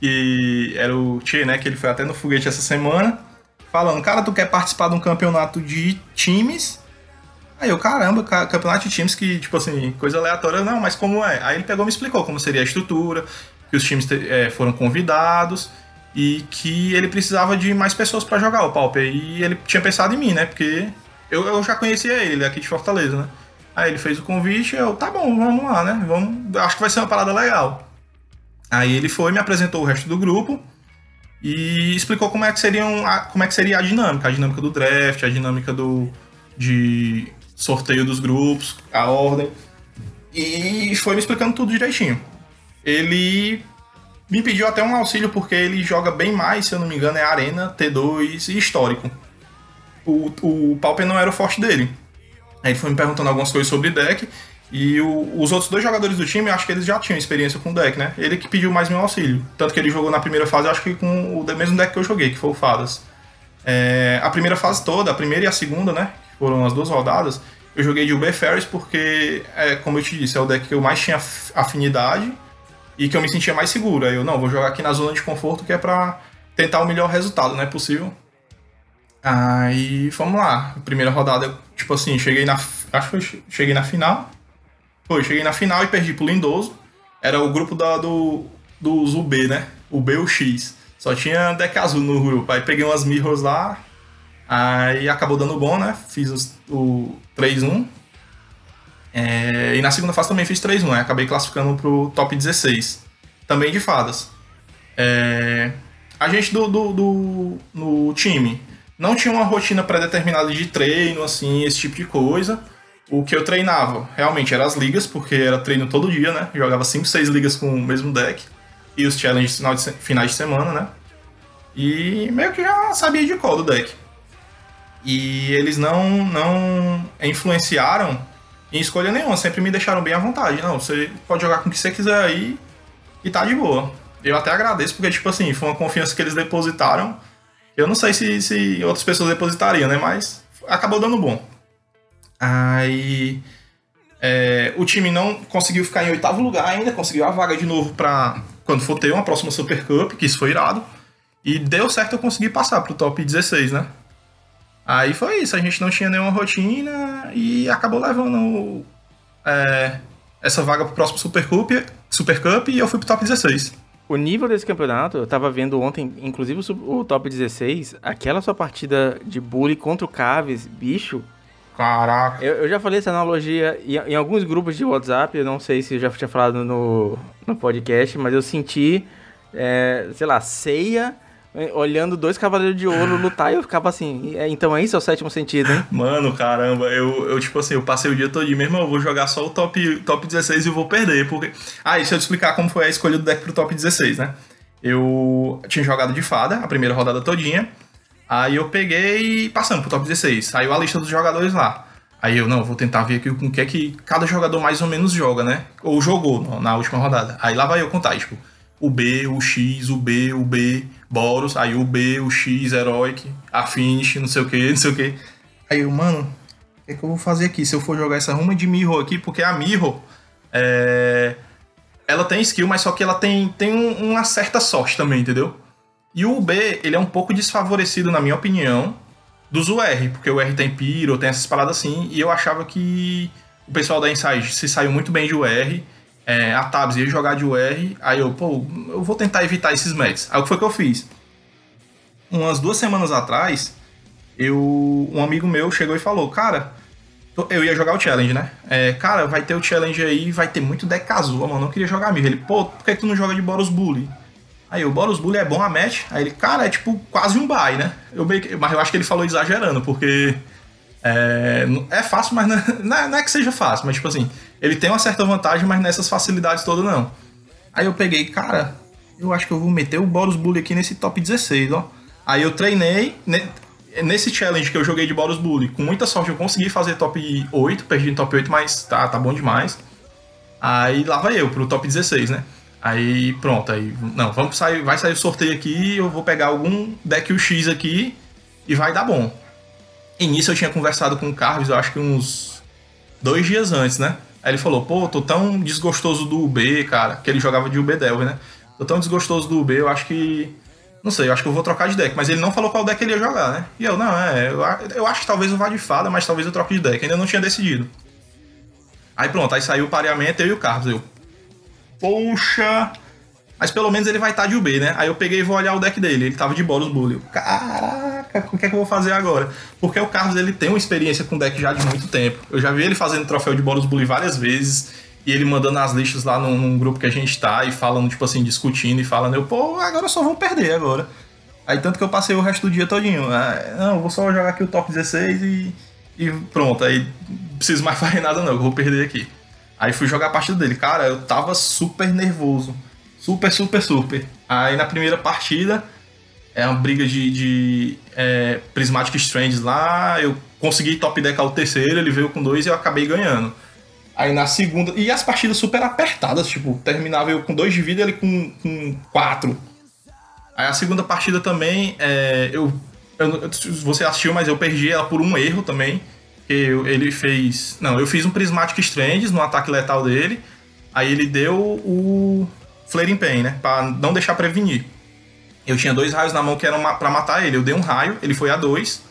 que era o Tchê, né, que ele foi até no foguete essa semana, falando, cara, tu quer participar de um campeonato de times? Aí eu, caramba, campeonato de times que, tipo assim, coisa aleatória, não, mas como é? Aí ele pegou e me explicou como seria a estrutura, que os times é, foram convidados, e que ele precisava de mais pessoas para jogar o Pauper. E ele tinha pensado em mim, né? Porque eu, eu já conhecia ele, ele é aqui de Fortaleza, né? Aí ele fez o convite, eu, tá bom, vamos lá, né? Vamos, acho que vai ser uma parada legal. Aí ele foi, me apresentou o resto do grupo. e explicou como é que seriam como é que seria a dinâmica, a dinâmica do draft, a dinâmica do de sorteio dos grupos, a ordem. E foi me explicando tudo direitinho. Ele me pediu até um auxílio porque ele joga bem mais, se eu não me engano, é Arena, T2 e Histórico. O, o Pauper não era o forte dele. Aí ele foi me perguntando algumas coisas sobre deck. E o, os outros dois jogadores do time, acho que eles já tinham experiência com o deck, né? Ele que pediu mais meu auxílio. Tanto que ele jogou na primeira fase, acho que com o mesmo deck que eu joguei, que foi o Fadas. É, a primeira fase toda, a primeira e a segunda, né? Foram as duas rodadas, eu joguei de Uber Ferris porque, é, como eu te disse, é o deck que eu mais tinha afinidade e que eu me sentia mais seguro. Aí eu, não, vou jogar aqui na zona de conforto que é pra tentar o melhor resultado, não é possível. Aí, vamos lá. Primeira rodada, tipo assim, cheguei na. Acho que cheguei na final. Foi, cheguei na final e perdi pro Lindoso. Era o grupo da, do, dos UB, né? O B e o X. Só tinha deck azul no grupo. Aí peguei umas mirrors lá. Aí acabou dando bom, né? Fiz os, o 3-1. É, e na segunda fase também fiz 3-1, né? Acabei classificando pro top 16. Também de fadas. É, a gente do, do, do, no time não tinha uma rotina pré-determinada de treino, assim, esse tipo de coisa. O que eu treinava realmente era as ligas, porque era treino todo dia, né? Jogava 5, 6 ligas com o mesmo deck. E os challenges final de, finais de semana, né? E meio que já sabia de qual do deck. E eles não, não influenciaram em escolha nenhuma, sempre me deixaram bem à vontade. Não, você pode jogar com o que você quiser aí e tá de boa. Eu até agradeço, porque, tipo assim, foi uma confiança que eles depositaram. Eu não sei se, se outras pessoas depositariam, né? Mas acabou dando bom. Aí é, o time não conseguiu ficar em oitavo lugar ainda, conseguiu a vaga de novo para quando for ter uma próxima Super Cup, que isso foi irado. E deu certo eu conseguir passar pro top 16, né? Aí foi isso, a gente não tinha nenhuma rotina e acabou levando é, essa vaga pro próximo Super Cup, Super Cup e eu fui pro top 16. O nível desse campeonato, eu tava vendo ontem, inclusive o top 16, aquela sua partida de bully contra o Caves, bicho, Caraca. Eu, eu, já falei essa analogia em, em, alguns grupos de WhatsApp, eu não sei se eu já tinha falado no, no podcast, mas eu senti, é, sei lá, ceia olhando dois cavaleiros de ouro lutar e eu ficava assim, é, então é isso é o sétimo sentido, hein? Mano, caramba, eu, eu tipo assim, eu passei o dia todo mesmo, eu vou jogar só o top, top 16 e eu vou perder, porque... Ah, e deixa eu te explicar como foi a escolha do deck pro top 16, né? Eu tinha jogado de fada a primeira rodada todinha, Aí eu peguei passando pro top 16. Saiu a lista dos jogadores lá. Aí eu, não, vou tentar ver aqui com o que é que cada jogador mais ou menos joga, né? Ou jogou na última rodada. Aí lá vai eu contar, tipo, o B, o X, o B, o B, Boros, aí o B, o X, Heroic, a Finish, não sei o que, não sei o que. Aí eu, mano, o que é que eu vou fazer aqui? Se eu for jogar essa ruma de Mirror aqui, porque a Mirror, é... ela tem skill, mas só que ela tem, tem uma certa sorte também, entendeu? E o B, ele é um pouco desfavorecido, na minha opinião, dos UR, porque o R tem Pyro, tem essas paradas assim, e eu achava que o pessoal da Inside se saiu muito bem de UR, é, a Tabs ia jogar de UR, aí eu, pô, eu vou tentar evitar esses matches. Aí o que foi que eu fiz? Umas duas semanas atrás, eu, um amigo meu chegou e falou, cara, eu ia jogar o challenge, né? É, cara, vai ter o challenge aí, vai ter muito deck azul, mano, eu não queria jogar amigo. Ele, pô, por que tu não joga de Boros Bully? Aí o Boros Bully é bom a match. Aí ele, cara, é tipo quase um buy, né? Eu que, mas eu acho que ele falou exagerando, porque é, é fácil, mas não é, não é, que seja fácil, mas tipo assim, ele tem uma certa vantagem, mas nessas facilidades todas não. Aí eu peguei, cara, eu acho que eu vou meter o Boros Bully aqui nesse top 16, ó. Aí eu treinei, nesse challenge que eu joguei de Boros Bully, com muita sorte eu consegui fazer top 8, perdi em top 8, mas tá, tá bom demais. Aí lá vai eu pro top 16, né? Aí pronto, aí não, vamos sair, vai sair o sorteio aqui, eu vou pegar algum deck UX aqui e vai dar bom. E nisso eu tinha conversado com o Carlos, eu acho que uns dois dias antes, né? Aí ele falou, pô, tô tão desgostoso do UB, cara, que ele jogava de UB Delver, né? Tô tão desgostoso do UB, eu acho que. Não sei, eu acho que eu vou trocar de deck, mas ele não falou qual deck ele ia jogar, né? E eu, não, é, eu, eu acho que talvez eu vá de fada, mas talvez eu troque de deck, ainda não tinha decidido. Aí pronto, aí saiu o pareamento, eu e o Carlos, eu, poxa. Mas pelo menos ele vai estar tá de UB, né? Aí eu peguei e vou olhar o deck dele. Ele tava de Boros Bully. Caraca, o que é que eu vou fazer agora? Porque o Carlos ele tem uma experiência com deck já de muito tempo. Eu já vi ele fazendo troféu de Boros Bully várias vezes. E ele mandando as listas lá num, num, grupo que a gente tá e falando, tipo assim, discutindo e falando, eu, pô, agora só vão perder agora. Aí tanto que eu passei o resto do dia todinho. Ah, não, vou só jogar aqui o top 16 e, e pronto. Aí não preciso mais fazer nada não, eu vou perder aqui. Aí fui jogar a partida dele. Cara, eu tava super nervoso. Super, super, super. Aí na primeira partida, é uma briga de, de é, Prismatic Strands lá. Eu consegui top deck o terceiro, ele veio com dois e eu acabei ganhando. Aí na segunda. E as partidas super apertadas, tipo, terminava eu com dois de vida e ele com, com quatro. Aí a segunda partida também, é, eu, eu, Você assistiu, mas eu perdi ela por um erro também. Que eu, ele fez. Não, eu fiz um Prismatic Strands no ataque letal dele. Aí ele deu o Flaring Pain, né? Pra não deixar prevenir. Eu tinha dois raios na mão que eram para matar ele. Eu dei um raio, ele foi a dois.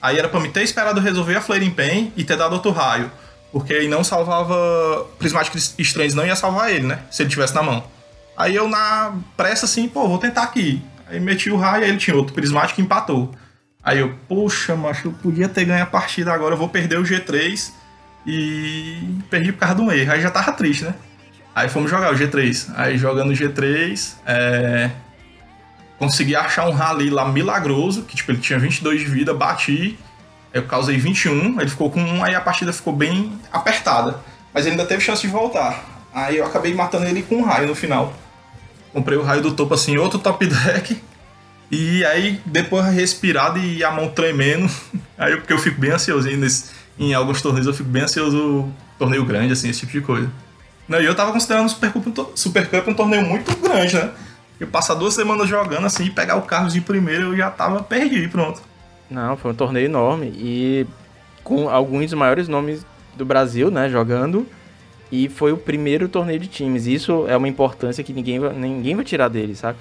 Aí era pra me ter esperado resolver a Flaring Pain e ter dado outro raio. Porque aí não salvava. Prismatic Strands não ia salvar ele, né? Se ele tivesse na mão. Aí eu, na pressa, assim, pô, vou tentar aqui. Aí meti o raio, aí ele tinha outro Prismatic e empatou. Aí eu, poxa, macho, eu podia ter ganho a partida agora, eu vou perder o G3 e perdi por causa de um erro. Aí já tava triste, né? Aí fomos jogar o G3. Aí jogando o G3, é... consegui achar um rally lá milagroso, que tipo, ele tinha 22 de vida, bati, eu causei 21, ele ficou com 1, aí a partida ficou bem apertada. Mas ele ainda teve chance de voltar. Aí eu acabei matando ele com um raio no final. Comprei o raio do topo assim, outro top deck. E aí, depois respirado e a mão tremendo. Aí, porque eu fico bem ansioso nesse, em alguns torneios, eu fico bem ansioso torneio grande, assim, esse tipo de coisa. E eu tava considerando o Super Cup, Super Cup um torneio muito grande, né? Eu passar duas semanas jogando assim e pegar o Carlos de primeiro, eu já tava perdido pronto. Não, foi um torneio enorme e com alguns dos maiores nomes do Brasil, né, jogando. E foi o primeiro torneio de times. Isso é uma importância que ninguém, ninguém vai tirar dele, saca?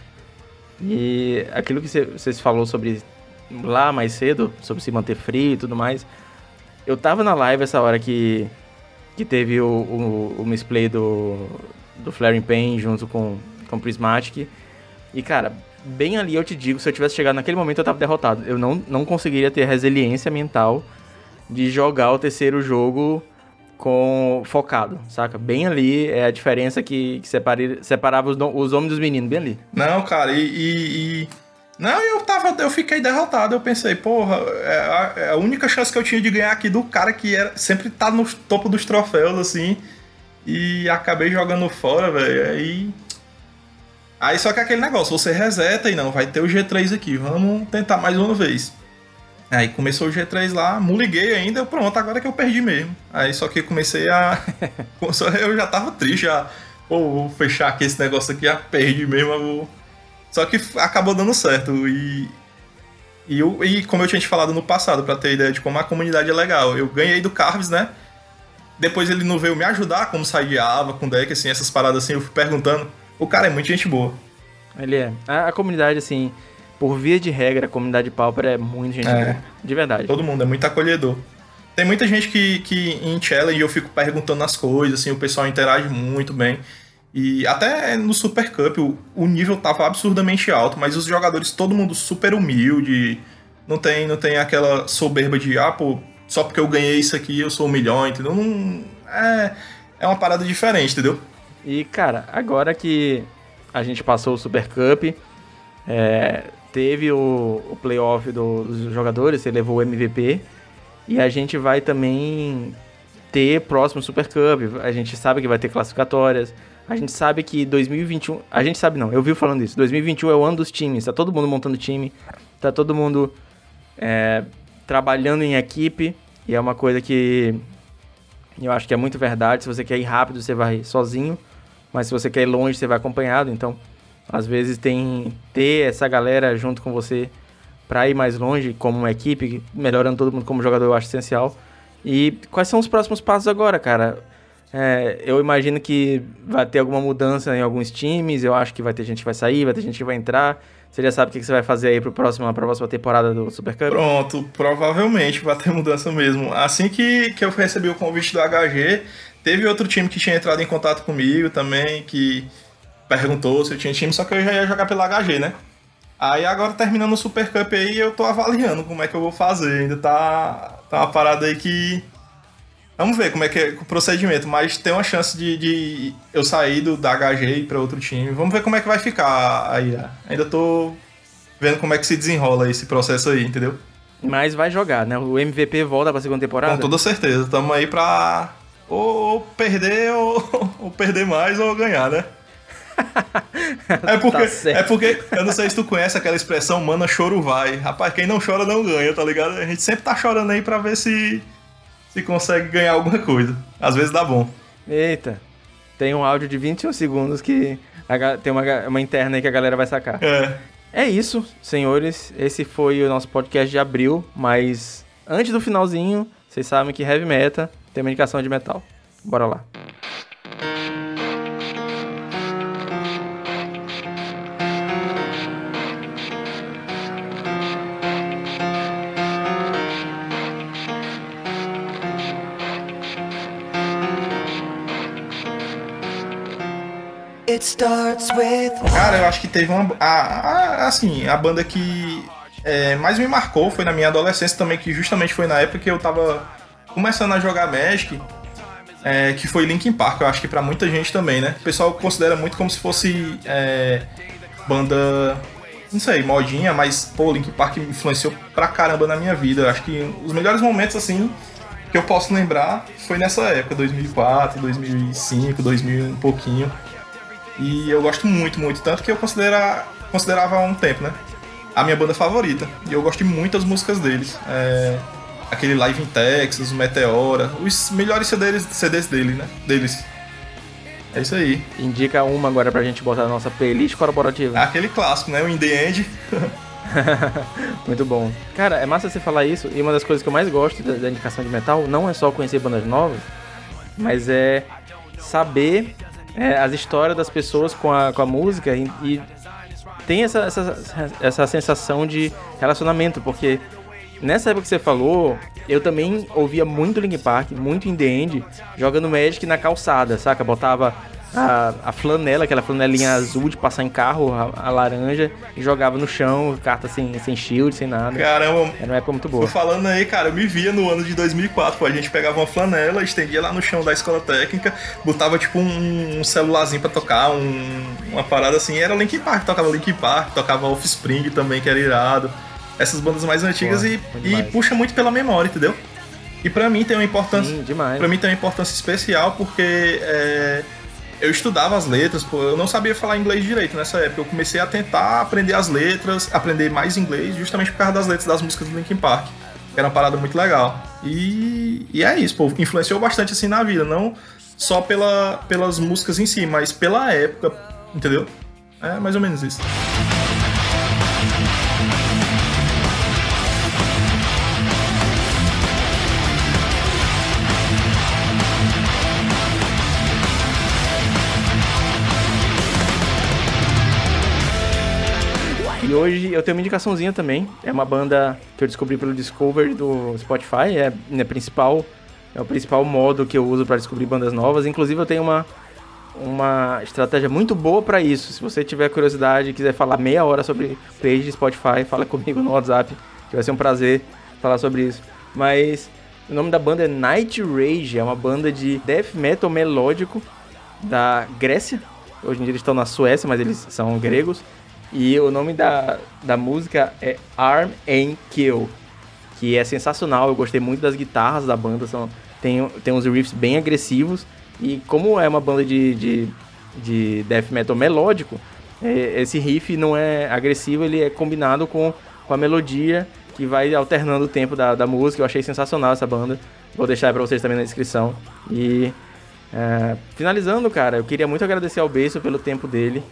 E aquilo que vocês falou sobre lá mais cedo, sobre se manter frio e tudo mais. Eu tava na live essa hora que, que teve o, o, o misplay do, do Flaring Pain junto com, com o Prismatic. E, cara, bem ali eu te digo, se eu tivesse chegado naquele momento eu tava derrotado. Eu não, não conseguiria ter resiliência mental de jogar o terceiro jogo com focado, saca? Bem ali é a diferença que, que separe, separava os, os homens dos meninos, bem ali. Não, cara, e, e... Não, eu tava. Eu fiquei derrotado. Eu pensei, porra, é a, é a, única chance que eu tinha de ganhar aqui do cara que era, sempre tá no topo dos troféus, assim. E acabei jogando fora, velho. Aí. Aí só que é aquele negócio, você reseta e não, vai ter o G3 aqui, vamos tentar mais uma vez. Aí começou o G3 lá, muliguei ainda, pronto, agora que eu perdi mesmo. Aí só que comecei a. eu já tava triste, já. Pô, vou fechar aqui esse negócio aqui, já perdi mesmo. Vou... Só que acabou dando certo. E, e, eu, e como eu tinha te falado no passado, para ter ideia de como a comunidade é legal, eu ganhei do Carves, né? Depois ele não veio me ajudar, como sair Ava com deck, assim, essas paradas assim, eu fui perguntando. O cara é muito gente boa. Ele é. A, a comunidade, assim, por via de regra, a comunidade Pauper é muito gente é. boa. De verdade. Todo mundo é muito acolhedor. Tem muita gente que, que em challenge eu fico perguntando as coisas, assim, o pessoal interage muito bem. E até no Super Cup o, o nível tava absurdamente alto, mas os jogadores, todo mundo super humilde. Não tem, não tem aquela soberba de, ah, pô, só porque eu ganhei isso aqui eu sou um milhão, entendeu? Não, é, é uma parada diferente, entendeu? E, cara, agora que a gente passou o Super Cup, é, teve o, o playoff do, dos jogadores, você levou o MVP. E a gente vai também ter próximo Super Cup. A gente sabe que vai ter classificatórias. A gente sabe que 2021. A gente sabe não, eu vi falando isso. 2021 é o ano dos times. Tá todo mundo montando time. Tá todo mundo é, trabalhando em equipe. E é uma coisa que eu acho que é muito verdade. Se você quer ir rápido, você vai sozinho. Mas se você quer ir longe, você vai acompanhado. Então, às vezes tem ter essa galera junto com você para ir mais longe como uma equipe, melhorando todo mundo como jogador, eu acho essencial. E quais são os próximos passos agora, cara? É, eu imagino que vai ter alguma mudança em alguns times, eu acho que vai ter gente que vai sair, vai ter gente que vai entrar. Você já sabe o que você vai fazer aí para a próxima temporada do Super Cup? Pronto, provavelmente vai ter mudança mesmo. Assim que, que eu recebi o convite do HG, teve outro time que tinha entrado em contato comigo também, que perguntou se eu tinha time, só que eu já ia jogar pela HG, né? Aí agora terminando o Super Cup aí, eu tô avaliando como é que eu vou fazer. Ainda tá, tá uma parada aí que. Vamos ver como é que é o procedimento, mas tem uma chance de, de eu sair do, da HG e ir pra outro time. Vamos ver como é que vai ficar aí. Ainda tô vendo como é que se desenrola esse processo aí, entendeu? Mas vai jogar, né? O MVP volta pra segunda temporada? Com toda certeza. Tamo aí pra ou perder ou, ou perder mais ou ganhar, né? É porque, tá é porque, eu não sei se tu conhece aquela expressão, mana, choro vai. Rapaz, quem não chora não ganha, tá ligado? A gente sempre tá chorando aí pra ver se, se consegue ganhar alguma coisa. Às vezes dá bom. Eita, tem um áudio de 21 segundos que a, tem uma, uma interna aí que a galera vai sacar. É. É isso, senhores. Esse foi o nosso podcast de abril, mas antes do finalzinho, vocês sabem que Heavy Meta tem uma indicação de metal. Bora lá. Cara, eu acho que teve uma. A, a, assim, a banda que é, mais me marcou foi na minha adolescência também, que justamente foi na época que eu tava começando a jogar Magic, é, que foi Linkin Park, eu acho que para muita gente também, né? O pessoal considera muito como se fosse é, banda, não sei, modinha, mas pô, Linkin Park influenciou pra caramba na minha vida. Eu acho que os melhores momentos, assim, que eu posso lembrar foi nessa época, 2004, 2005, 2000 um pouquinho. E eu gosto muito, muito, tanto que eu considera, considerava há um tempo, né? A minha banda favorita. E eu gosto muito das músicas deles. É, aquele Live in Texas, o Meteora, os melhores CDs, CDs dele, né? deles. É isso aí. Indica uma agora pra gente botar na nossa playlist corporativa. Aquele clássico, né? O In The End. Muito bom. Cara, é massa você falar isso, e uma das coisas que eu mais gosto da, da indicação de metal não é só conhecer bandas novas, mas é saber é, as histórias das pessoas com a, com a música e, e tem essa, essa, essa sensação de relacionamento, porque nessa época que você falou, eu também ouvia muito Link Park, muito In The End, jogando Magic na calçada, saca? Botava a, a flanela, aquela flanelinha azul de passar em carro, a, a, laranja, e jogava no chão, carta sem, sem shield, sem nada. Caramba. Era uma época muito boa. Tô falando aí, cara, eu me via no ano de 2004, pô, a gente pegava uma flanela, estendia lá no chão da escola técnica, botava tipo um, um celularzinho pra tocar, um, uma parada assim, era Link Park, tocava Link Park, tocava Offspring também, que era irado. Essas bandas mais antigas Pô, e, e puxa muito pela memória, entendeu? E para mim tem uma importância. Pra mim tem uma importância especial porque é, eu estudava as letras, pô, eu não sabia falar inglês direito nessa época. Eu comecei a tentar aprender as letras, aprender mais inglês, justamente por causa das letras das músicas do Linkin Park. Era uma parada muito legal. E, e é isso, pô, influenciou bastante assim na vida, não só pela, pelas músicas em si, mas pela época, entendeu? É mais ou menos isso. E hoje eu tenho uma indicaçãozinha também. É uma banda que eu descobri pelo Discover do Spotify. É, é, principal, é o principal modo que eu uso para descobrir bandas novas. Inclusive eu tenho uma, uma estratégia muito boa para isso. Se você tiver curiosidade e quiser falar meia hora sobre page de Spotify, fala comigo no WhatsApp, que vai ser um prazer falar sobre isso. Mas o nome da banda é Night Rage, é uma banda de death metal melódico da Grécia. Hoje em dia eles estão na Suécia, mas eles são gregos. E o nome da, da música é Arm and Kill, que é sensacional. Eu gostei muito das guitarras da banda, são, tem, tem uns riffs bem agressivos. E como é uma banda de, de, de death metal melódico, é, esse riff não é agressivo, ele é combinado com, com a melodia que vai alternando o tempo da, da música. Eu achei sensacional essa banda. Vou deixar para vocês também na descrição. E é, finalizando, cara, eu queria muito agradecer ao Beijo pelo tempo dele.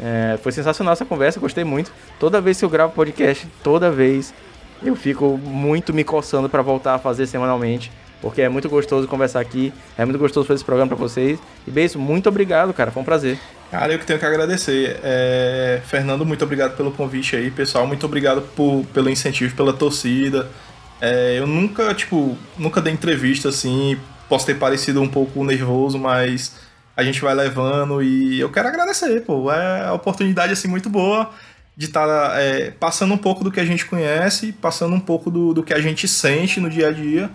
É, foi sensacional essa conversa, gostei muito. Toda vez que eu gravo podcast, toda vez eu fico muito me coçando para voltar a fazer semanalmente, porque é muito gostoso conversar aqui, é muito gostoso fazer esse programa para vocês. E beijo, muito obrigado, cara, foi um prazer. Cara, eu que tenho que agradecer. É... Fernando, muito obrigado pelo convite aí, pessoal, muito obrigado por, pelo incentivo, pela torcida. É, eu nunca, tipo, nunca dei entrevista assim, posso ter parecido um pouco nervoso, mas a gente vai levando e eu quero agradecer, pô. É a oportunidade assim muito boa de estar tá, é, passando um pouco do que a gente conhece, passando um pouco do, do que a gente sente no dia a dia.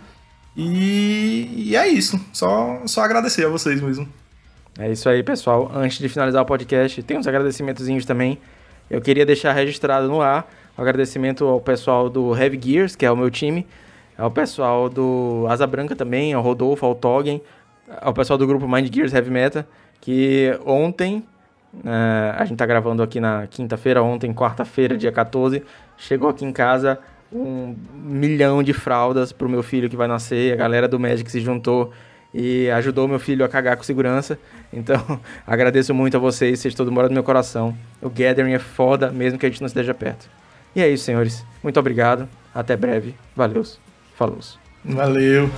E, e é isso. Só, só agradecer a vocês mesmo. É isso aí, pessoal. Antes de finalizar o podcast, tem uns agradecimentozinhos também. Eu queria deixar registrado no ar Um agradecimento ao pessoal do Heavy Gears, que é o meu time, ao pessoal do Asa Branca também, ao Rodolfo, ao Toggen, ao pessoal do grupo Mind Gears Heavy Metal, que ontem, uh, a gente tá gravando aqui na quinta-feira, ontem, quarta-feira, dia 14, chegou aqui em casa um milhão de fraldas pro meu filho que vai nascer, a galera do Magic se juntou e ajudou meu filho a cagar com segurança. Então, agradeço muito a vocês, vocês todo mundo do meu coração. O Gathering é foda, mesmo que a gente não esteja perto. E é isso, senhores. Muito obrigado. Até breve. Valeu. Falou. Valeu.